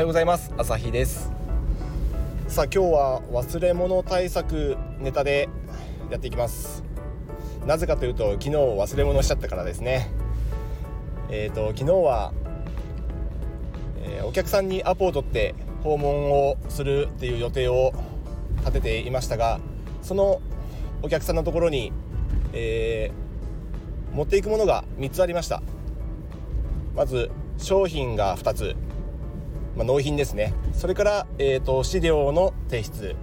ようございます。朝日です。さあ今日は忘れ物対策ネタでやっていきます。なぜかというと昨日忘れ物しちゃったからですね。えっ、ー、と昨日は、えー、お客さんにアポを取って訪問をするっていう予定を立てていましたがそのお客さんのところに、えー、持っていくものが3つありました。まず商品が2つ、まあ、納品ですね。それから、えーと、資料の提出。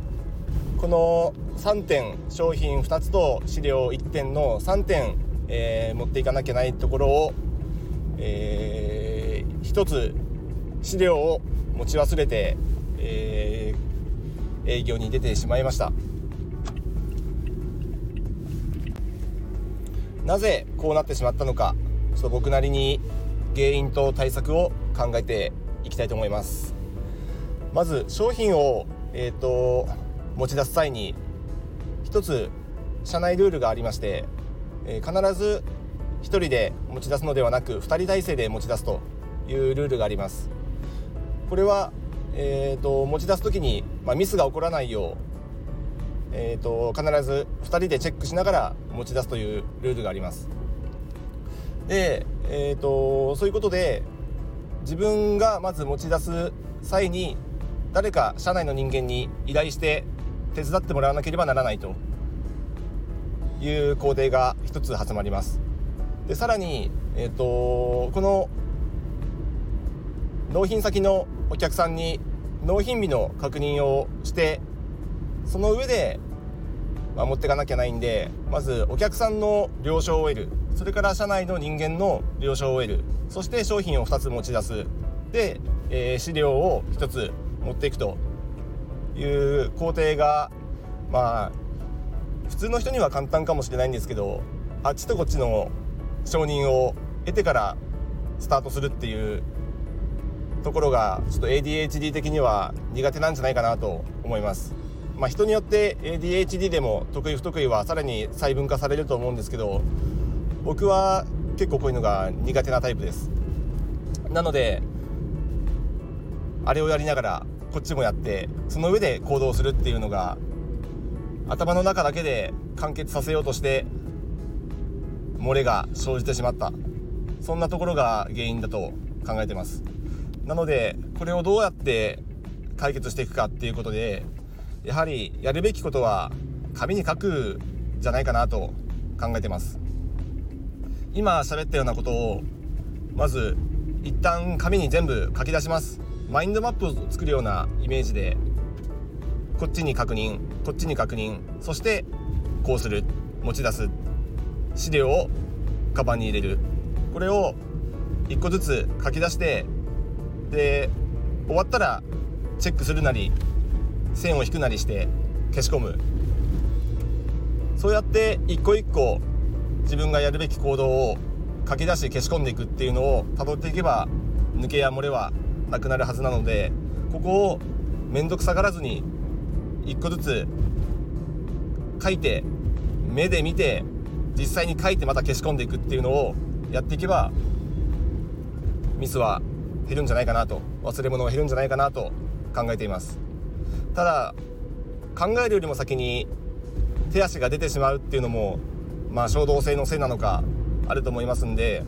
この3点商品2つと資料1点の3点、えー、持っていかなきゃないところを、えー、1つ資料を持ち忘れて、えー、営業に出てしまいました。なぜこうなってしまったのかちょっと僕なりに原因と対策を考えていきたいと思います。まず商品を、えーと、持ち出す際に一つ社内ルールがありまして、えー、必ず1人で持ち出すのではなく2人体制で持ち出すというルールがあります。これは、えーと、持ち出す時に、まあ、ミスが起こらないようえーと、と必ず2人でチェックしながら持ち出すというルールがあります。で、えーと、そういうことで自分がまず持ち出す際に誰か社内の人間に依頼して手伝ってもらわなければならないという工程が一つ始まります。でさらに、えーと、この納品先のお客さんに納品日の確認をしてその上で、まあ、持っていかなきゃないんでまずお客さんの了承を得る。それから社内の人間の了承を得るそして商品を2つ持ち出すで、えー、資料を1つ持っていくという工程がまあ普通の人には簡単かもしれないんですけどあっちとこっちの承認を得てからスタートするっていうところがちょっと ADHD 的には苦手なんじゃないかなと思います。まあ、人によって ADHD でも得意不得意はさらに細分化されると思うんですけど僕は結構こういうのが苦手なタイプです。なのであれをやりながらこっちもやってその上で行動するっていうのが頭の中だけで完結させようとして漏れが生じてしまった。そんなところが原因だと考えてます。なのでこれをどうやって解決していくかっていうことでやはりやるべきことは紙に書くじゃないかなと考えてます。今喋ったようなことをまず一旦紙に全部書き出します。マインドマップを作るようなイメージでこっちに確認こっちに確認そしてこうする持ち出す資料をカバンに入れる。これを1個ずつ書き出してで終わったらチェックするなり線を引くなりして消し込む。そうやって一個一個自分がやるべき行動を書き出し消し込んでいくっていうのをたどっていけば抜けや漏れはなくなるはずなのでここを面倒くさがらずに1個ずつ書いて目で見て実際に書いてまた消し込んでいくっていうのをやっていけばミスは減るんじゃないかなと忘れ物は減るんじゃないかなと考えています。ただ考えるよりも先に手足が出てしまうっていうのもまあ衝動性のせいなのかあると思いますんで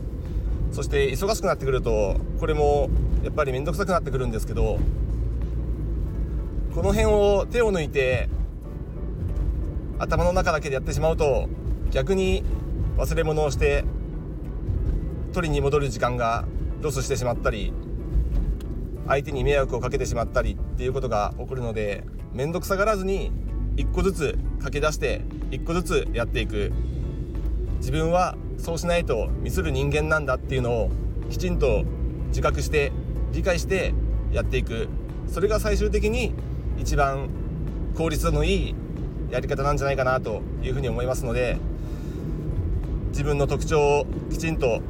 そして忙しくなってくるとこれもやっぱり面倒くさくなってくるんですけどこの辺を手を抜いて頭の中だけでやってしまうと逆に忘れ物をして取りに戻る時間がロスしてしまったり相手に迷惑をかけてしまったりっていうことが起こるので面倒くさがらずに1個ずつ書き出して1個ずつやっていく。自分はそうしないとミスる人間なんだっていうのをきちんと自覚して理解してやっていく。それが最終的に一番効率のいいやり方なんじゃないかなというふうに思いますので自分の特徴をきちんと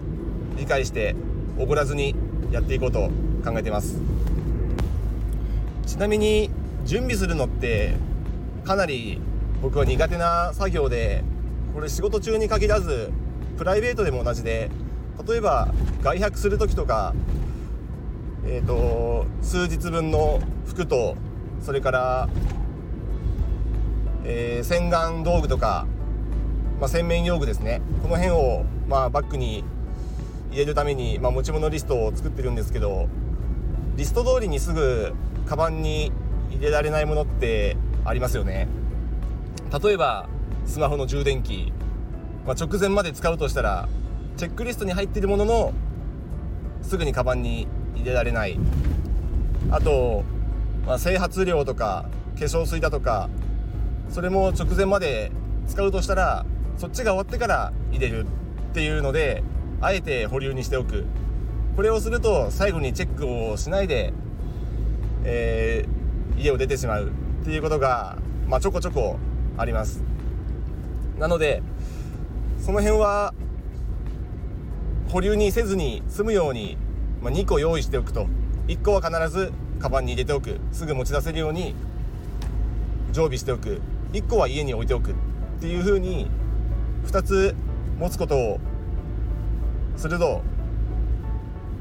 理解しておごらずにやっていこうと考えています。ちなみに準備するのってかなり僕は苦手な作業でこれ仕事中に限らずプライベートでも同じで例えば外泊する時とかえーと、数日分の服とそれから、えー、洗顔道具とか、まあ、洗面用具ですね。この辺を、まあ、バッグに入れるために、まあ、持ち物リストを作ってるんですけどリスト通りにすぐカバンに入れられないものってありますよね。例えばスマホの充電器、まあ、直前まで使うとしたらチェックリストに入っているもののすぐにカバンに入れられない。あと、まあ、整髪料とか化粧水だとかそれも直前まで使うとしたらそっちが終わってから入れるっていうのであえて保留にしておく。これをすると最後にチェックをしないで、えー、家を出てしまうっていうことが、まあ、ちょこちょこあります。なのでその辺は保留にせずに済むように、まあ、2個用意しておくと。1個は必ずカバンに入れておく。すぐ持ち出せるように常備しておく。1個は家に置いておく。っていう風に2つ持つことをすると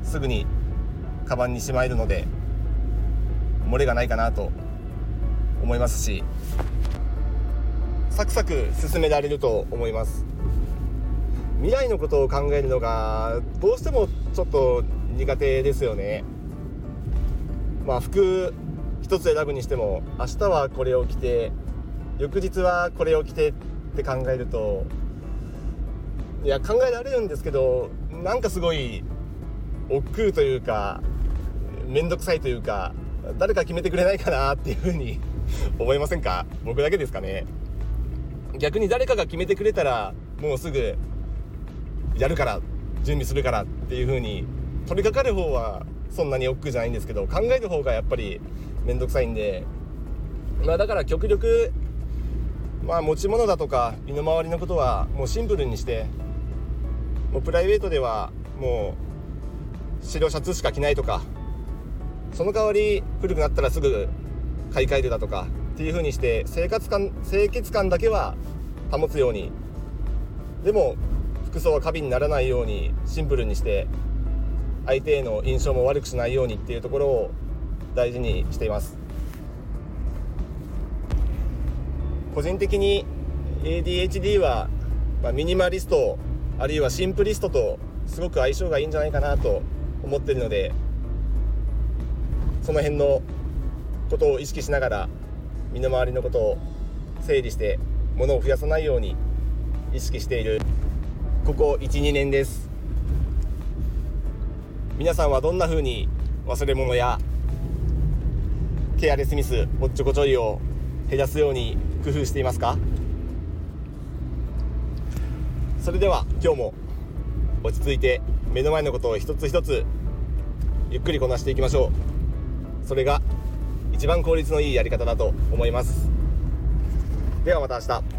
すぐにカバンにしまえるので漏れがないかなと思いますし。サクサク進められると思います。未来のことを考えるのがどうしてもちょっと苦手ですよね。まあ服一つ選ぶにしても明日はこれを着て翌日はこれを着てって考えるといや考えられるんですけどなんかすごい億劫というか面倒くさいというか誰か決めてくれないかなっていうふうに 思いませんか？僕だけですかね。逆に誰かが決めてくれたらもうすぐやるから準備するからっていう風に取り掛かる方はそんなに億劫じゃないんですけど考える方がやっぱり面倒くさいんで。まあだから極力まあ持ち物だとか身の回りのことはもうシンプルにしてもうプライベートではもう白シャツしか着ないとかその代わり古くなったらすぐ買い替えるだとかっていう風にして生活感清潔感だけは保つようにでも服装は過敏にならないようにシンプルにして相手への印象も悪くしないようにっていうところを大事にしています。個人的に ADHD は、まあ、ミニマリストあるいはシンプリストとすごく相性がいいんじゃないかなと思ってるのでその辺のことを意識しながら身の回りのことを整理して物を増やさないように意識している。ここ12年です。皆さんはどんな風に忘れ物やケアレスミスおっちょこちょいを減らすように工夫していますか？それでは今日も落ち着いて目の前のことを一つ一つゆっくりこなしていきましょう。それが一番効率のいいやり方だと思います。ではまた明日。